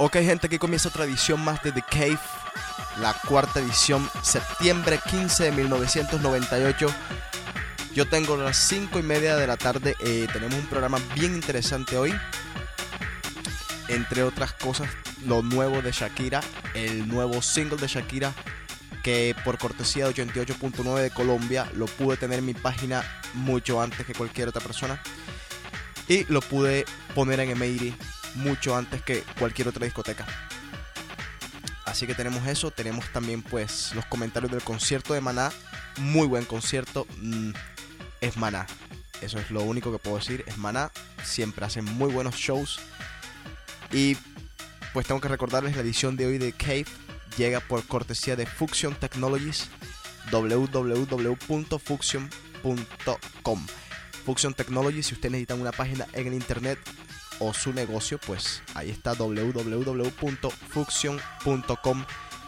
Ok gente, aquí comienza otra edición más de The Cave, la cuarta edición, septiembre 15 de 1998. Yo tengo las 5 y media de la tarde, eh, tenemos un programa bien interesante hoy. Entre otras cosas, lo nuevo de Shakira, el nuevo single de Shakira, que por cortesía de 88.9 de Colombia lo pude tener en mi página mucho antes que cualquier otra persona. Y lo pude poner en Emery mucho antes que cualquier otra discoteca. Así que tenemos eso, tenemos también pues los comentarios del concierto de Maná, muy buen concierto, mm, es Maná, eso es lo único que puedo decir, es Maná, siempre hacen muy buenos shows. Y pues tengo que recordarles la edición de hoy de Cave. Llega por cortesía de Fusion Technologies www.fuction.com Fusion Technologies si ustedes necesitan una página en el internet o su negocio, pues ahí está www.fuction.com.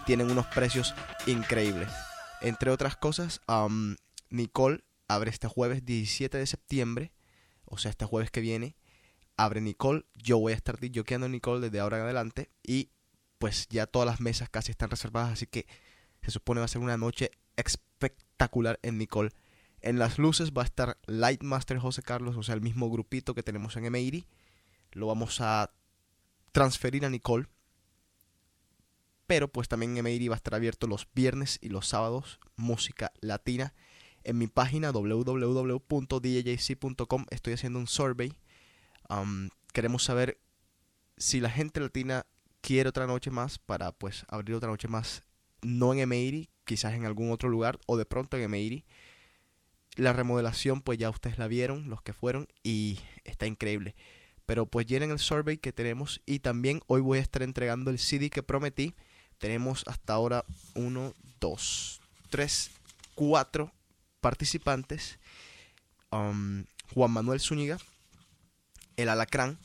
Tienen unos precios increíbles. Entre otras cosas, Nicole abre este jueves 17 de septiembre, o sea, este jueves que viene, abre Nicole. Yo voy a estar en Nicole desde ahora en adelante y pues ya todas las mesas casi están reservadas, así que se supone va a ser una noche espectacular en Nicole. En las luces va a estar Lightmaster José Carlos, o sea, el mismo grupito que tenemos en M80 lo vamos a transferir a Nicole. Pero pues también Emery va a estar abierto los viernes y los sábados, música latina. En mi página www.djc.com estoy haciendo un survey. queremos saber si la gente latina quiere otra noche más para pues abrir otra noche más, no en Emery, quizás en algún otro lugar o de pronto en Emery. La remodelación pues ya ustedes la vieron, los que fueron, y está increíble. Pero pues llenen el survey que tenemos y también hoy voy a estar entregando el CD que prometí. Tenemos hasta ahora 1, 2, 3, 4 participantes. Um, Juan Manuel Zúñiga, El Alacrán,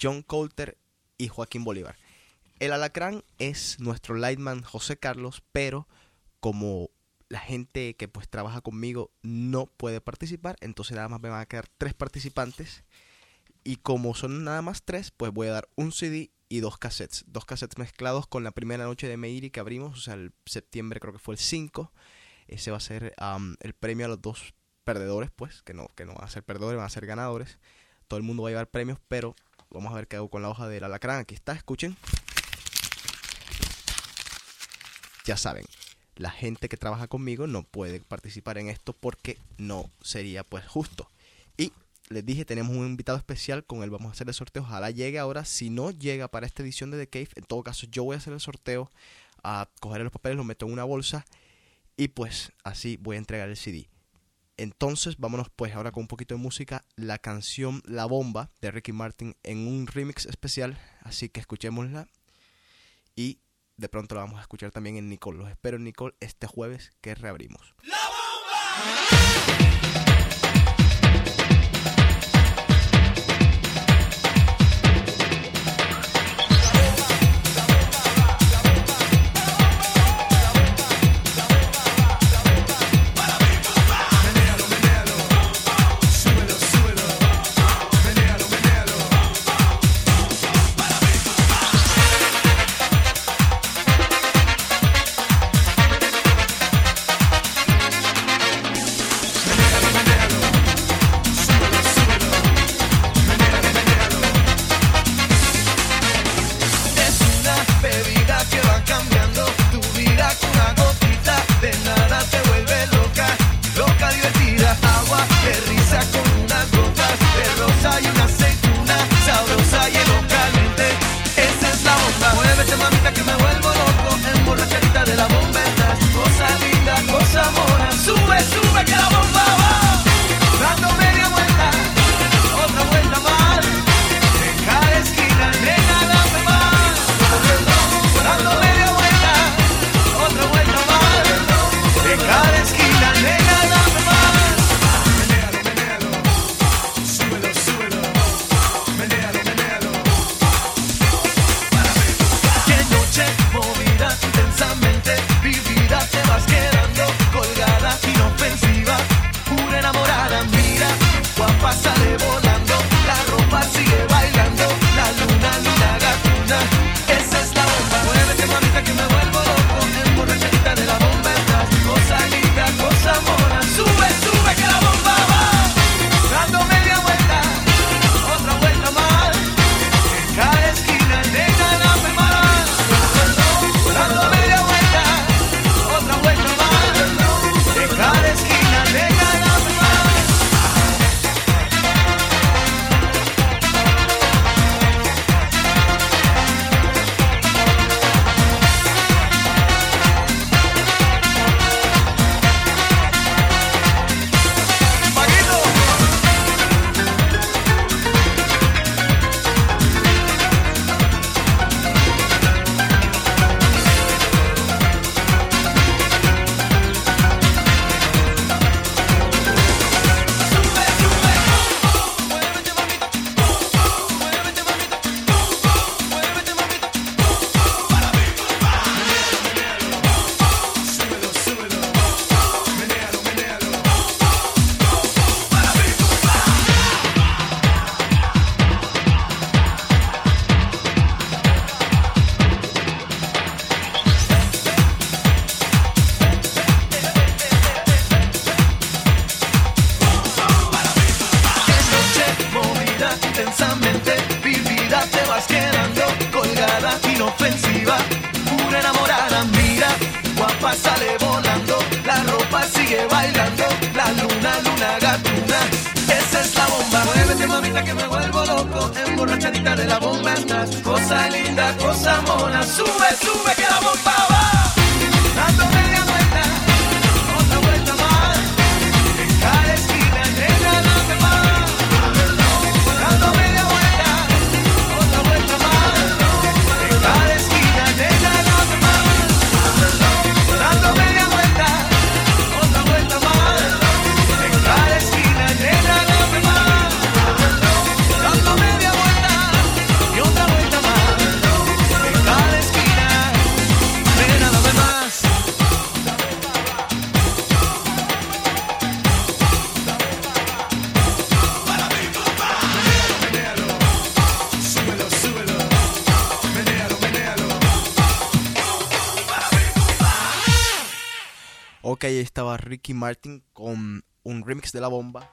John Coulter y Joaquín Bolívar. El Alacrán es nuestro lightman José Carlos, pero como la gente que pues trabaja conmigo no puede participar, entonces nada más me van a quedar tres participantes y como son nada más tres, pues voy a dar un CD y dos cassettes. Dos cassettes mezclados con la primera noche de Meiri que abrimos, o sea, el septiembre creo que fue el 5. Ese va a ser el premio a los dos perdedores, pues, que no, que no van a ser perdedores, van a ser ganadores. Todo el mundo va a llevar premios, pero vamos a ver qué hago con la hoja del alacrán. Aquí está, escuchen. Ya saben, la gente que trabaja conmigo no puede participar en esto porque no sería pues justo. Y les dije, tenemos un invitado especial, con él vamos a hacer el sorteo. Ojalá llegue ahora. Si no llega para esta edición de The Cave, en todo caso yo voy a hacer el sorteo, a coger los papeles, los meto en una bolsa y pues así voy a entregar el CD. Entonces vámonos pues ahora con un poquito de música, la canción La Bomba de Ricky Martin en un remix especial, así que escuchémosla y de pronto la vamos a escuchar también en Nicole. Los espero en Nicole este jueves que reabrimos. ¡La Bomba! Ricky Martin con un remix de la bomba.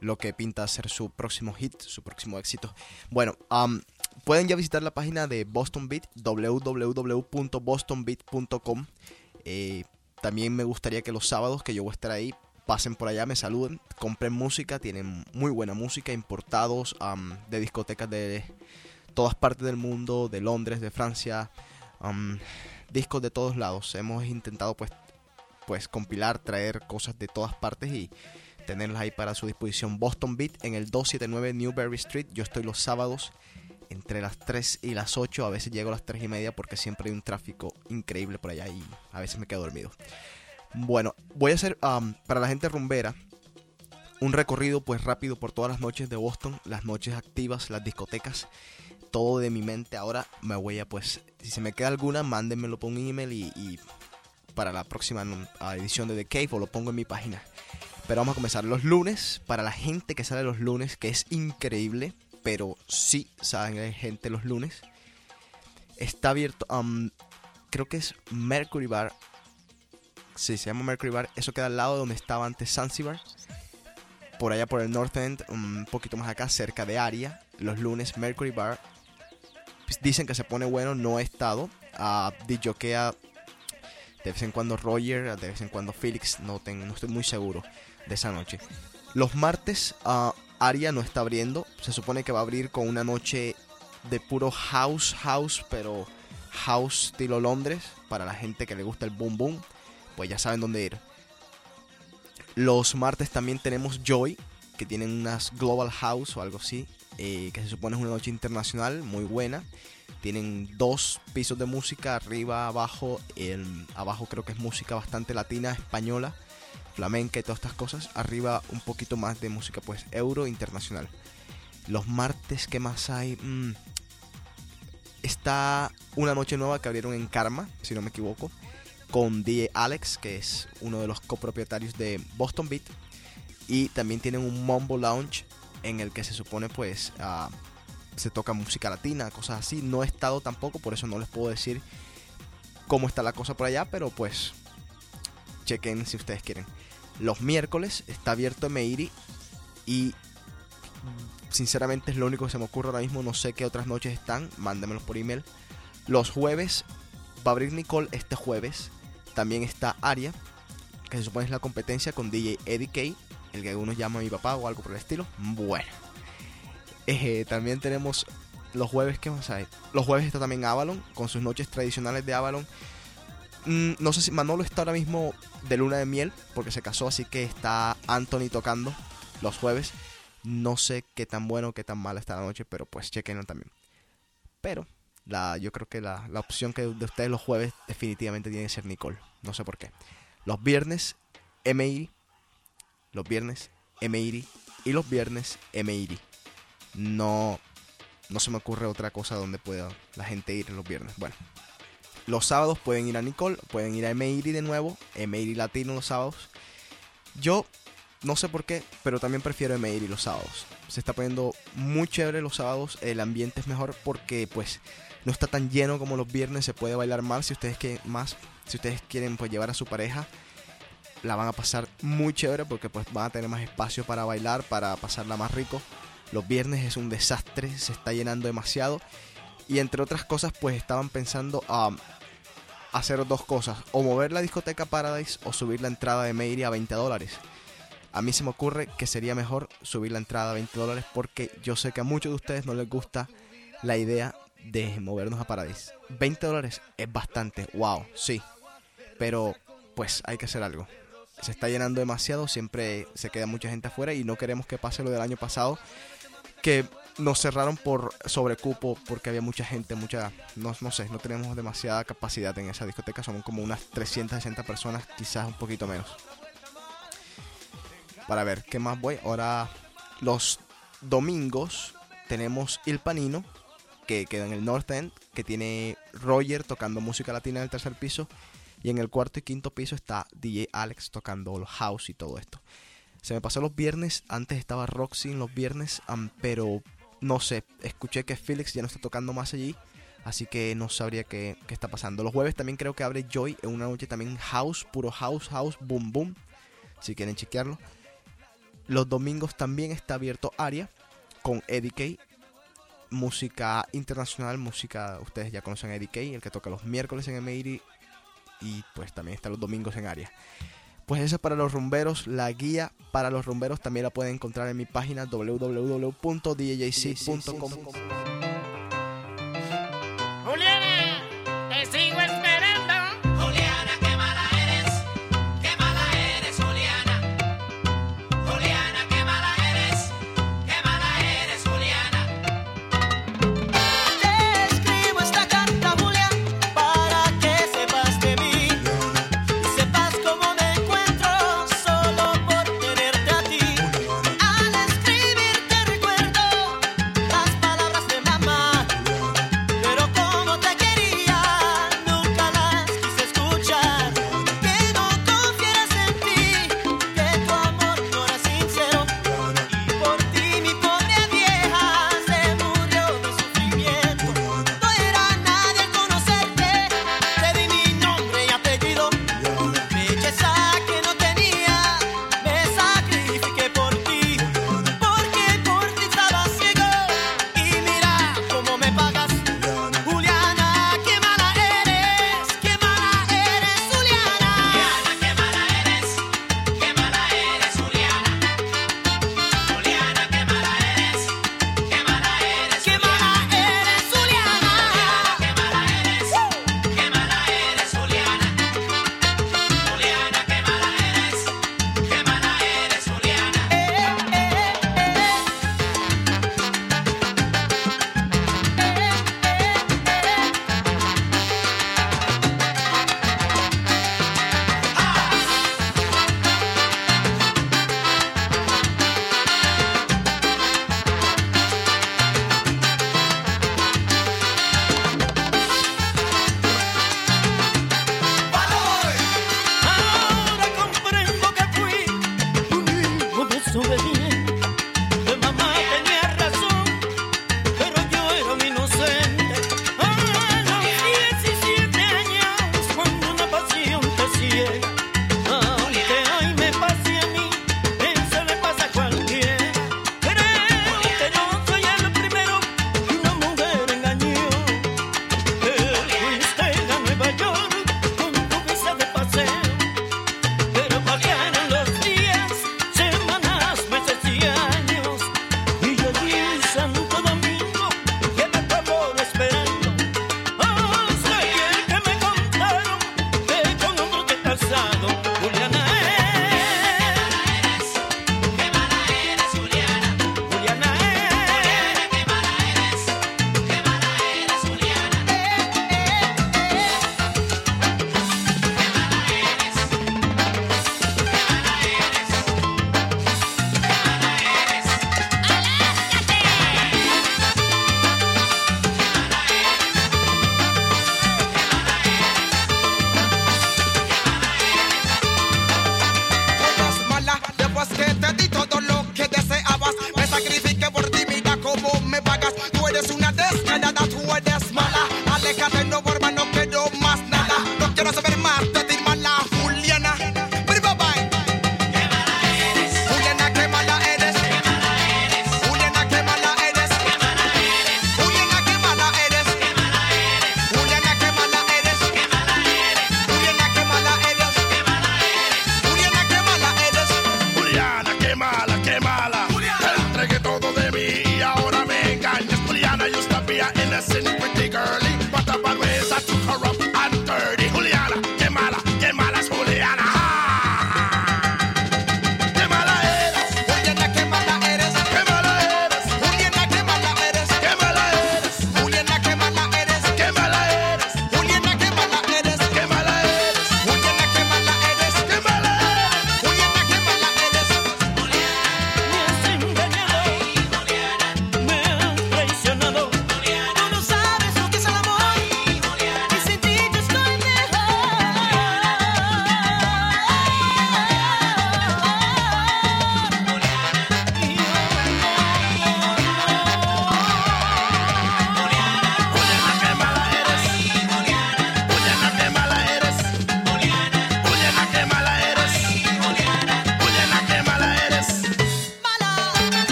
Lo que pinta ser su próximo hit, su próximo éxito. Bueno, pueden ya visitar la página de Boston Beat, www.bostonbeat.com. Eh, también me gustaría que los sábados que yo voy a estar ahí, pasen por allá, me saluden, compren música, tienen muy buena música, importados de discotecas de todas partes del mundo, de Londres, de Francia, discos de todos lados. Hemos intentado pues pues compilar, traer cosas de todas partes y tenerlas ahí para su disposición. Boston Beat en el 279 Newberry Street. Yo estoy los sábados entre las 3 y las 8. A veces llego a las 3 y media porque siempre hay un tráfico increíble por allá y a veces me quedo dormido. Bueno, voy a hacer um, para la gente rumbera un recorrido pues rápido por todas las noches de Boston, las noches activas, las discotecas, todo de mi mente. Ahora me voy a pues, si se me queda alguna, mándenmelo por un email y, y para la próxima edición de The Cave o lo pongo en mi página. Pero vamos a comenzar los lunes. Para la gente que sale los lunes, que es increíble, pero sí sale gente los lunes. Está abierto, um, creo que es Mercury Bar. Sí, se llama Mercury Bar. Eso queda al lado de donde estaba antes Zanzibar. Por allá por el North End, un poquito más acá, cerca de Aria. Los lunes, Mercury Bar. Pues dicen que se pone bueno, no he estado. Uh, de vez en cuando Roger, de vez en cuando Felix, no, ten- no estoy muy seguro de esa noche. Los martes, ah, Aria no está abriendo. Se supone que va a abrir con una noche de puro house, house, pero house estilo Londres. Para la gente que le gusta el boom boom, pues ya saben dónde ir. Los martes también tenemos Joy, que tienen unas Global House o algo así, eh, que se supone es una noche internacional muy buena. Tienen dos pisos de música, arriba, abajo. El, abajo creo que es música bastante latina, española, flamenca y todas estas cosas. Arriba un poquito más de música pues euro internacional. Los martes, ¿qué más hay? Mm, está una noche nueva que abrieron en Karma, si no me equivoco, con DJ Alex, que es uno de los copropietarios de Boston Beat. Y también tienen un Mombo Lounge en el que se supone pues se toca música latina, cosas así. No he estado tampoco, por eso no les puedo decir cómo está la cosa por allá, pero pues chequen si ustedes quieren. Los miércoles está abierto Meiri y sinceramente es lo único que se me ocurre ahora mismo. No sé qué otras noches están, mándamelos por email. Los jueves va a abrir Nicole este jueves. También está Aria, que se supone es la competencia con DJ Eddie K, el que algunos llaman mi papá o algo por el estilo. Bueno. Eh, también tenemos los jueves, ¿qué? Los jueves está también Avalon, con sus noches tradicionales de Avalon. Mm, no sé si Manolo está ahora mismo de luna de miel, porque se casó, así que está Anthony tocando los jueves. No sé qué tan bueno qué tan mal está la noche, pero pues chequenlo también. Pero yo creo que la, la opción que de ustedes los jueves definitivamente tiene que ser Nicole. No sé por qué. Los viernes, MIRI. Los viernes, MIRI. Y los viernes, MIRI. No, no se me ocurre otra cosa donde pueda la gente ir los viernes. Bueno, los sábados pueden ir a Nicole, pueden ir a MIRI de nuevo. MIRI Latino los sábados. Yo no sé por qué, pero también prefiero MIRI los sábados. Se está poniendo muy chévere los sábados. El ambiente es mejor porque pues no está tan lleno como los viernes. Se puede bailar más si ustedes quieren más. Si ustedes quieren pues llevar a su pareja, la van a pasar muy chévere porque pues van a tener más espacio para bailar, para pasarla más rico. Los viernes es un desastre, se está llenando demasiado. Y entre otras cosas, pues estaban pensando um, hacer dos cosas, o mover la discoteca Paradise o subir la entrada de Meiry a 20 dólares. A mí se me ocurre que sería mejor subir la entrada a 20 dólares porque yo sé que a muchos de ustedes no les gusta la idea de movernos a Paradise. 20 dólares es bastante, wow, sí. Pero pues hay que hacer algo. Se está llenando demasiado, siempre se queda mucha gente afuera y no queremos que pase lo del año pasado, que nos cerraron por sobrecupo porque había mucha gente, mucha, no, no sé, no tenemos demasiada capacidad en esa discoteca, son como unas 360 personas, quizás un poquito menos. Para ver, ¿qué más voy? Ahora, los domingos tenemos Il Panino, que queda en el North End, que tiene Roger tocando música latina en el tercer piso. Y en el cuarto y quinto piso está DJ Alex tocando house y todo esto. Se me pasó los viernes, antes estaba Roxy en los viernes, pero no sé, escuché que Felix ya no está tocando más allí, así que no sabría qué, qué, está pasando. Los jueves también creo que abre Joy en una noche también house, puro house, house, boom, boom, si quieren chequearlo. Los domingos también está abierto Aria con Eddie K. Música internacional, música, ustedes ya conocen a Eddie K, el que toca los miércoles en M80 y pues también está los domingos en Aria. Pues esa es para los rumberos, la guía para los rumberos también la pueden encontrar en mi página www.djc.com.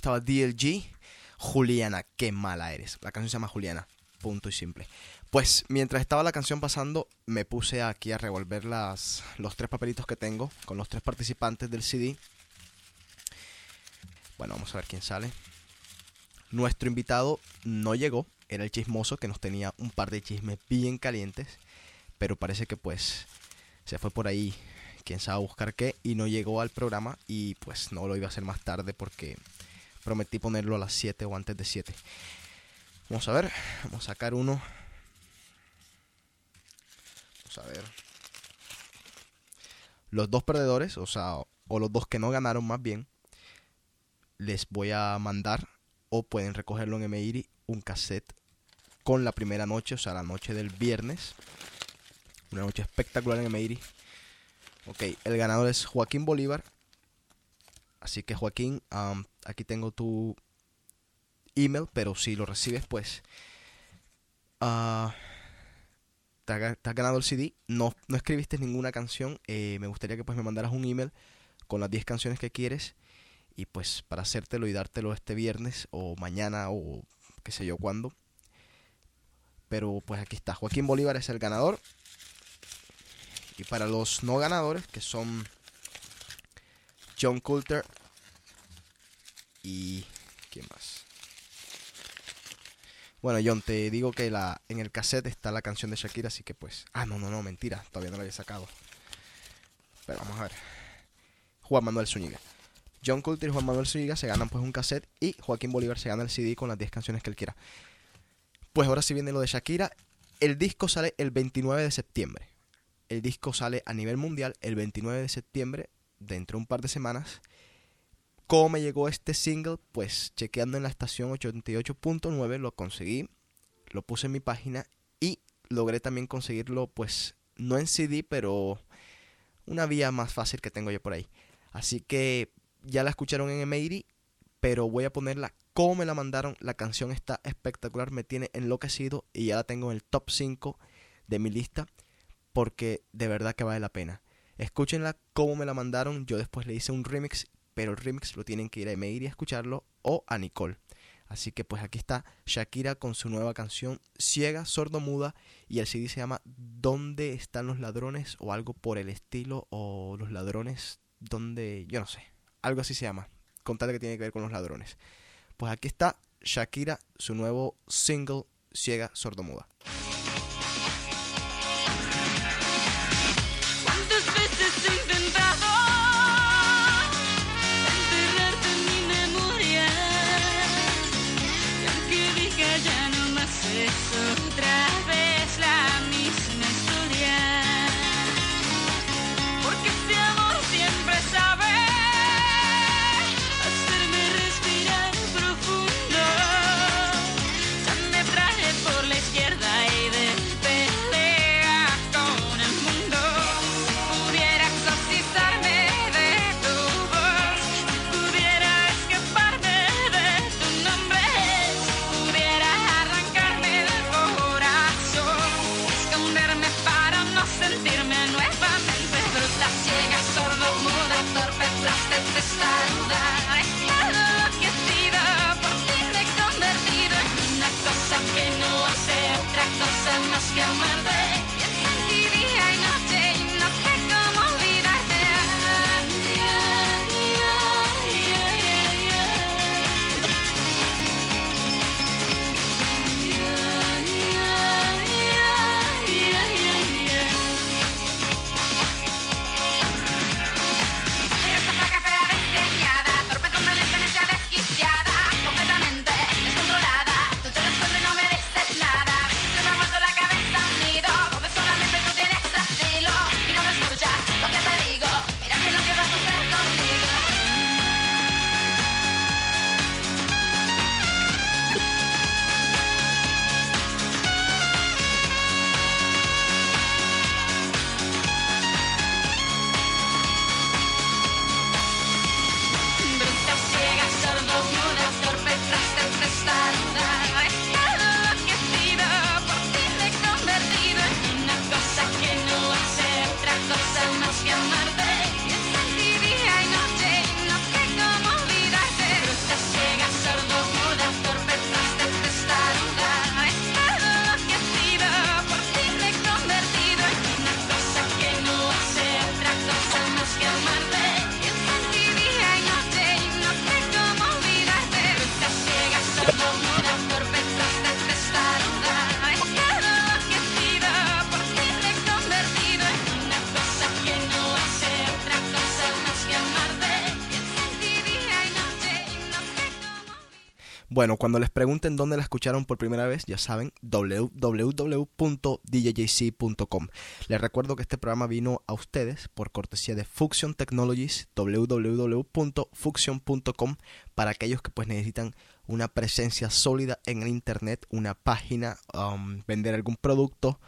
estaba DLG. Juliana, qué mala eres. La canción se llama Juliana. Punto y simple. Pues mientras estaba la canción pasando, me puse aquí a revolver las, los tres papelitos que tengo con los tres participantes del CD. Bueno, vamos a ver quién sale. Nuestro invitado no llegó, era el chismoso que nos tenía un par de chismes bien calientes, pero parece que pues se fue por ahí, quién sabe buscar qué, y no llegó al programa y pues no lo iba a hacer más tarde porque prometí ponerlo a las 7 o antes de 7. Vamos a ver, vamos a sacar uno a ver. Los dos perdedores, o sea, o los dos que no ganaron más bien, les voy a mandar o pueden recogerlo en Emeiri un cassette con la primera noche, o sea, la noche del viernes. Una noche espectacular en Emeiri. Ok, el ganador es Joaquín Bolívar. Así que Joaquín, aquí tengo tu email, pero si lo recibes, pues... Uh, te has, ganado el CD, no, no escribiste ninguna canción, eh, me gustaría que pues me mandaras un email con las 10 canciones que quieres y pues para hacértelo y dártelo este viernes o mañana o qué sé yo cuándo. Pero pues aquí está, Joaquín Bolívar es el ganador. Y para los no ganadores, que son John Coulter y... ¿Quién más? Bueno, John, te digo que la, en el cassette está la canción de Shakira, así que pues... Ah, no, no, no, mentira, todavía no la había sacado. Pero vamos a ver. Juan Manuel Zúñiga. John Coulter y Juan Manuel Zúñiga se ganan pues un cassette y Joaquín Bolívar se gana el CD con las 10 canciones que él quiera. Pues ahora sí viene lo de Shakira. El disco sale el 29 de septiembre. El disco sale a nivel mundial el 29 de septiembre, dentro de un par de semanas. ¿Cómo me llegó este single? Pues chequeando en la estación 88.9 lo conseguí, lo puse en mi página y logré también conseguirlo pues no en CD, pero una vía más fácil que tengo yo por ahí. Así que ya la escucharon en Emery, pero voy a ponerla como me la mandaron. La canción está espectacular, me tiene enloquecido y ya la tengo en el top 5 de mi lista porque de verdad que vale la pena. Escúchenla como me la mandaron, yo después le hice un remix pero el remix lo tienen que ir a Meir y a escucharlo o a Nicole. Así que pues aquí está Shakira con su nueva canción Ciega, Sordo Muda y el CD se llama ¿Dónde están los ladrones? o algo por el estilo o los ladrones donde yo no sé, algo así se llama, contarle que tiene que ver con los ladrones. Pues aquí está Shakira, su nuevo single Ciega, Sordo Bueno, cuando les pregunten dónde la escucharon por primera vez, ya saben, www.djjc.com. Les recuerdo que este programa vino a ustedes por cortesía de Fusion Technologies, www.fusion.com, para aquellos que pues necesitan una presencia sólida en el internet, una página, um, vender algún producto.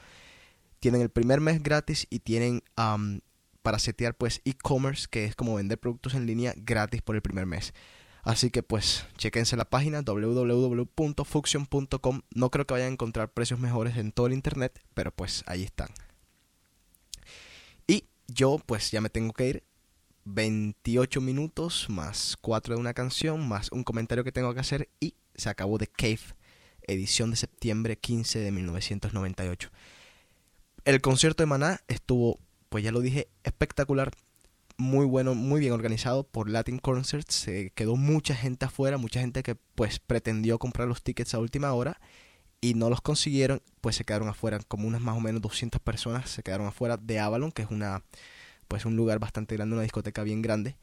Tienen el primer mes gratis y tienen um, para setear pues e-commerce, que es como vender productos en línea gratis por el primer mes. Así que pues chequense la página www.fuction.com. No creo que vayan a encontrar precios mejores en todo el internet, pero pues ahí están. Y yo pues ya me tengo que ir. 28 minutos más 4 de una canción más un comentario que tengo que hacer y se acabó The Cave, edición de septiembre 15 de 1998. El concierto de Maná estuvo, pues ya lo dije, espectacular muy bueno, muy bien organizado por Latin Concerts. Se quedó mucha gente afuera, mucha gente que pues pretendió comprar los tickets a última hora y no los consiguieron, pues se quedaron afuera, como unas más o menos 200 personas se quedaron afuera de Avalon, que es una pues un lugar bastante grande, una discoteca bien grande.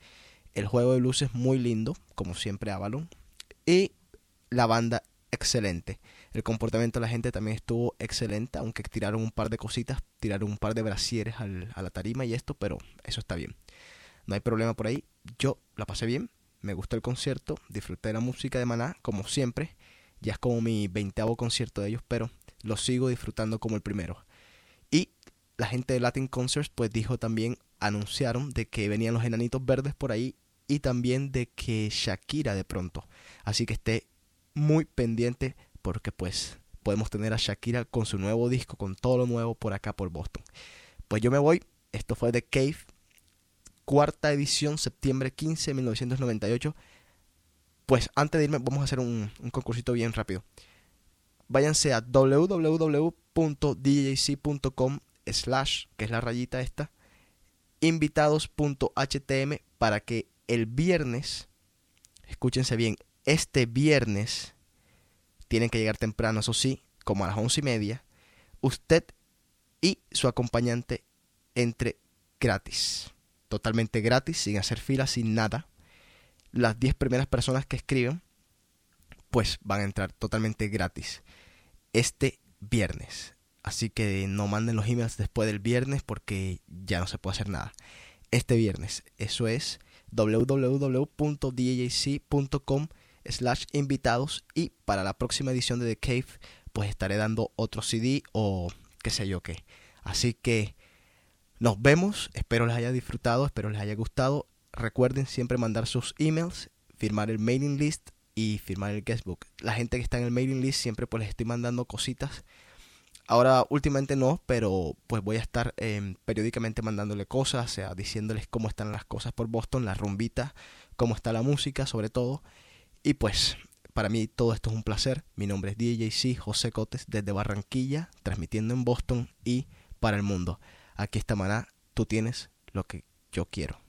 El juego de luces muy lindo, como siempre Avalon, y la banda excelente. El comportamiento de la gente también estuvo excelente, aunque tiraron un par de cositas, tiraron un par de brasieres a la tarima y esto, pero eso está bien. No hay problema por ahí. Yo la pasé bien, me gustó el concierto, disfruté de la música de Maná, como siempre. Ya es como mi veinteavo concierto de ellos, pero lo sigo disfrutando como el primero. Y la gente de Latin Concerts pues dijo también, anunciaron de que venían los enanitos verdes por ahí y también de que Shakira de pronto. Así que esté muy pendiente porque pues podemos tener a Shakira con su nuevo disco, con todo lo nuevo por acá por Boston. Pues yo me voy, esto fue The Cave, cuarta edición, septiembre 15 de 1998. Pues antes de irme, vamos a hacer un, concursito bien rápido. Váyanse a www.djc.com slash, que es la rayita esta, invitados.htm para que el viernes, escúchense bien, este viernes tienen que llegar temprano, eso sí, como a las once y media, usted y su acompañante entre gratis totalmente gratis, sin hacer fila, sin nada. Las 10 primeras personas que escriben, pues van a entrar totalmente gratis este viernes. Así que no manden los emails después del viernes porque ya no se puede hacer nada. Este viernes, eso es www.djc.com slash invitados y para la próxima edición de The Cave pues estaré dando otro CD o qué sé yo qué. Así que nos vemos, espero les haya disfrutado, espero les haya gustado. Recuerden siempre mandar sus emails, firmar el mailing list y firmar el guestbook. La gente que está en el mailing list siempre pues les estoy mandando cositas. Ahora últimamente no, pero pues voy a estar em, periódicamente mandándole cosas, o sea, diciéndoles cómo están las cosas por Boston, la rumbita, cómo está la música sobre todo. Y pues para mí todo esto es un placer. Mi nombre es DJC José Cotes desde Barranquilla, transmitiendo en Boston y para el mundo aquí está Maná, tú tienes lo que yo quiero.